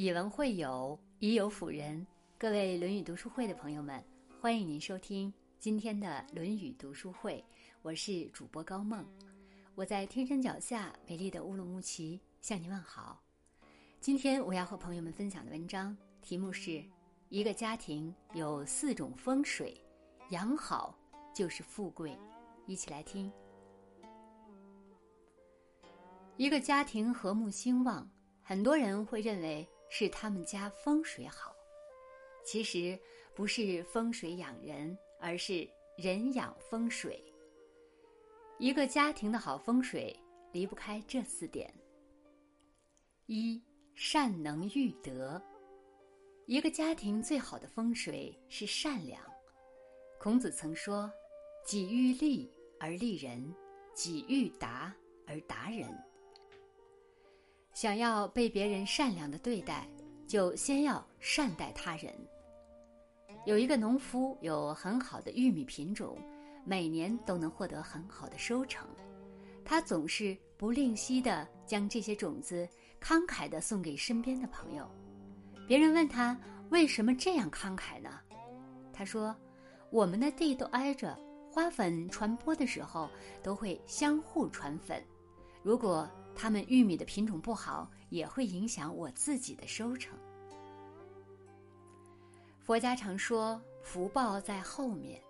以文会友，以友辅人。各位《论语》读书会的朋友们，欢迎您收听今天的《论语》读书会。我是主播高梦，我在天山脚下美丽的乌鲁木齐向您问好。今天我要和朋友们分享的文章题目是：一个家庭有四种风水，养好就是富贵。一起来听。一个家庭和睦兴旺，很多人会认为。是他们家风水好，其实不是风水养人，而是人养风水。一个家庭的好风水离不开这四点：一善能育德。一个家庭最好的风水是善良。孔子曾说：“己欲立而立人，己欲达而达人。”想要被别人善良的对待，就先要善待他人。有一个农夫有很好的玉米品种，每年都能获得很好的收成。他总是不吝惜的将这些种子慷慨的送给身边的朋友。别人问他为什么这样慷慨呢？他说：“我们的地都挨着，花粉传播的时候都会相互传粉。如果……”他们玉米的品种不好，也会影响我自己的收成。佛家常说福报在后面，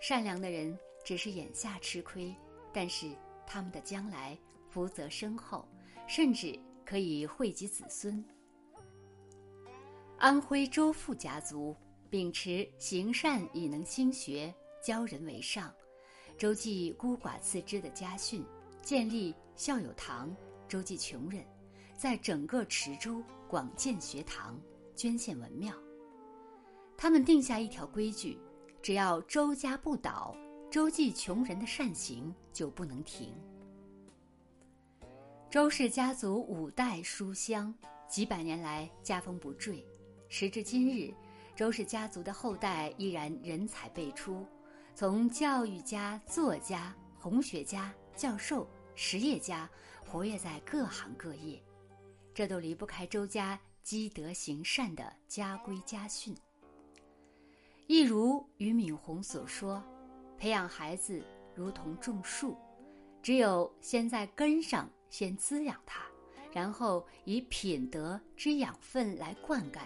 善良的人只是眼下吃亏，但是他们的将来福泽深厚，甚至可以惠及子孙。安徽周父家族秉持行善以能兴学，教人为上，周记孤寡次之的家训，建立孝友堂。周济穷人，在整个池州广建学堂，捐献文庙。他们定下一条规矩：只要周家不倒，周济穷人的善行就不能停。周氏家族五代书香，几百年来家风不坠。时至今日，周氏家族的后代依然人才辈出，从教育家、作家、红学家、教授。实业家活跃在各行各业，这都离不开周家积德行善的家规家训。一如俞敏洪所说：“培养孩子如同种树，只有先在根上先滋养它，然后以品德之养分来灌溉，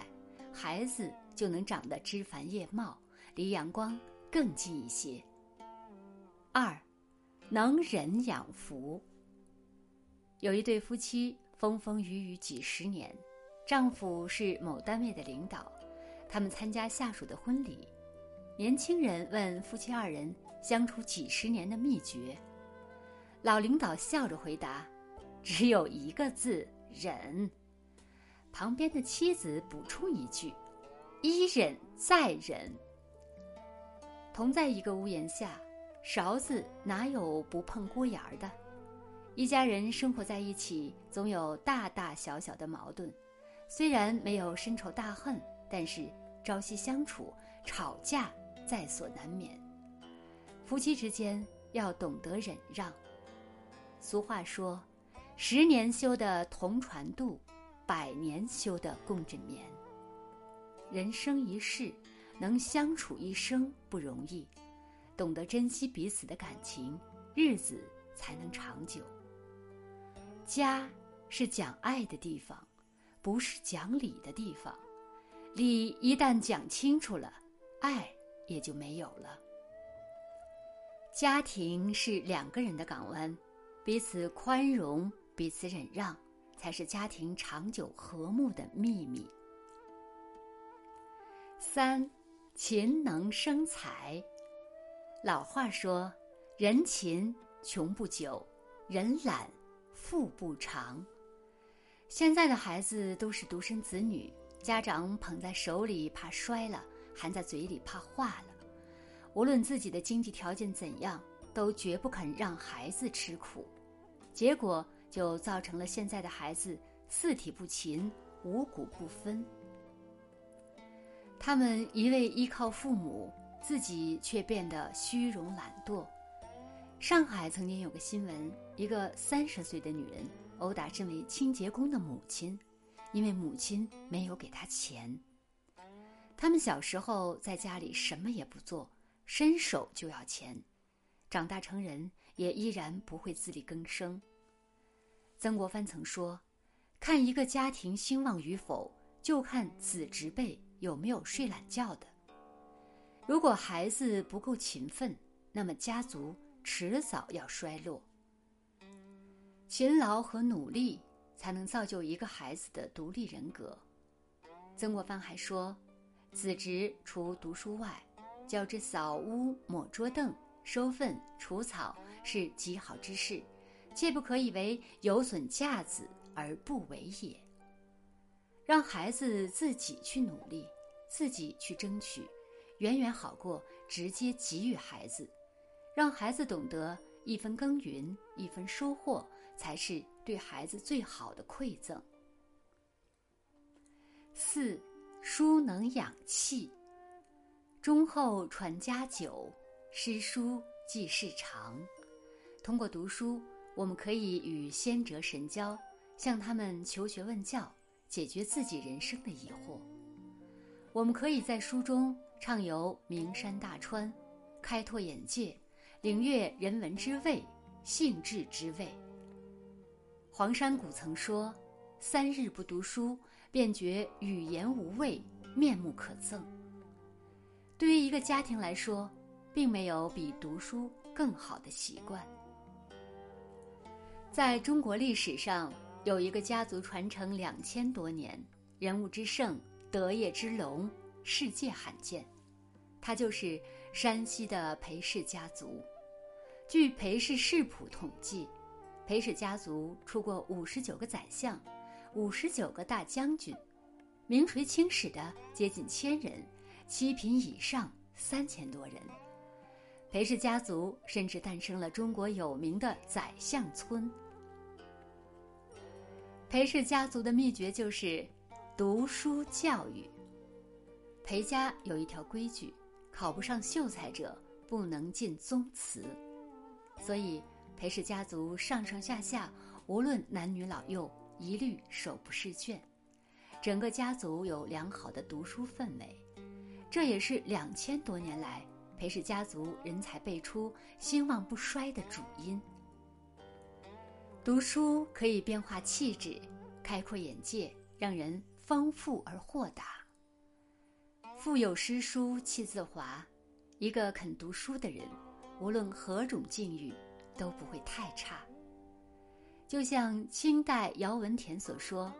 孩子就能长得枝繁叶茂，离阳光更近一些。”二。能忍养福。有一对夫妻风风雨雨几十年，丈夫是某单位的领导，他们参加下属的婚礼，年轻人问夫妻二人相处几十年的秘诀，老领导笑着回答：“只有一个字，忍。”旁边的妻子补充一句：“一忍再忍。”同在一个屋檐下。勺子哪有不碰锅沿儿的？一家人生活在一起，总有大大小小的矛盾。虽然没有深仇大恨，但是朝夕相处，吵架在所难免。夫妻之间要懂得忍让。俗话说：“十年修的同船渡，百年修的共枕眠。”人生一世，能相处一生不容易。懂得珍惜彼此的感情，日子才能长久。家是讲爱的地方，不是讲理的地方。理一旦讲清楚了，爱也就没有了。家庭是两个人的港湾，彼此宽容，彼此忍让，才是家庭长久和睦的秘密。三，勤能生财。老话说：“人勤穷不久，人懒富不长。”现在的孩子都是独生子女，家长捧在手里怕摔了，含在嘴里怕化了。无论自己的经济条件怎样，都绝不肯让孩子吃苦，结果就造成了现在的孩子四体不勤，五谷不分。他们一味依靠父母。自己却变得虚荣懒惰。上海曾经有个新闻：一个三十岁的女人殴打身为清洁工的母亲，因为母亲没有给她钱。他们小时候在家里什么也不做，伸手就要钱，长大成人也依然不会自力更生。曾国藩曾说：“看一个家庭兴旺与否，就看子侄辈有没有睡懒觉的。如果孩子不够勤奋，那么家族迟早要衰落。勤劳和努力。”才能造就一个孩子的独立人格。曾国藩还说：“子侄除读书外，教之扫屋、抹桌凳、收粪、除草，是极好之事，切不可以为有损架子而不为也。”让孩子自己去努力，自己去争取，远远好过直接给予孩子。让孩子懂得一分耕耘一分收获，才是。对孩子最好的馈赠。四，书能养气。忠厚传家久，诗书继世长。通过读书，我们可以与先哲神交，向他们求学问教，解决自己人生的疑惑。我们可以在书中畅游名山大川，开拓眼界，领略人文之味，性质之味。黄山谷曾说：“三日不读书，便觉语言无味，面目可憎。”对于一个家庭来说，并没有比读书更好的习惯。在中国历史上，有一个家族传承两千多年，人物之盛，德业之隆，世界罕见。他就是山西的裴氏家族。据《裴氏世谱》统计。裴氏家族出过五十九个宰相，五十九个大将军，名垂青史的接近千人，七品以上三千多人。裴氏家族甚至诞生了中国有名的宰相村。裴氏家族的秘诀就是读书教育。裴家有一条规矩：考不上秀才者不能进宗祠，所以。裴氏家族上上下下，无论男女老幼，一律手不释卷。整个家族有良好的读书氛围，这也是两千多年来裴氏家族人才辈出、兴旺不衰的主因。读书可以变化气质，开阔眼界，让人丰富而豁达。腹有诗书气自华，一个肯读书的人，无论何种境遇。都不会太差。就像清代姚文田所说：“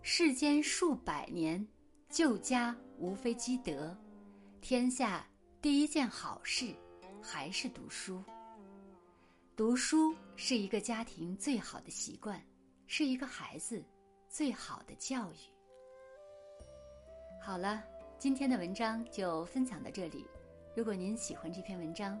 世间数百年，旧家无非积德，天下第一件好事还是读书。读书是一个家庭最好的习惯，是一个孩子最好的教育。”好了，今天的文章就分享到这里。如果您喜欢这篇文章，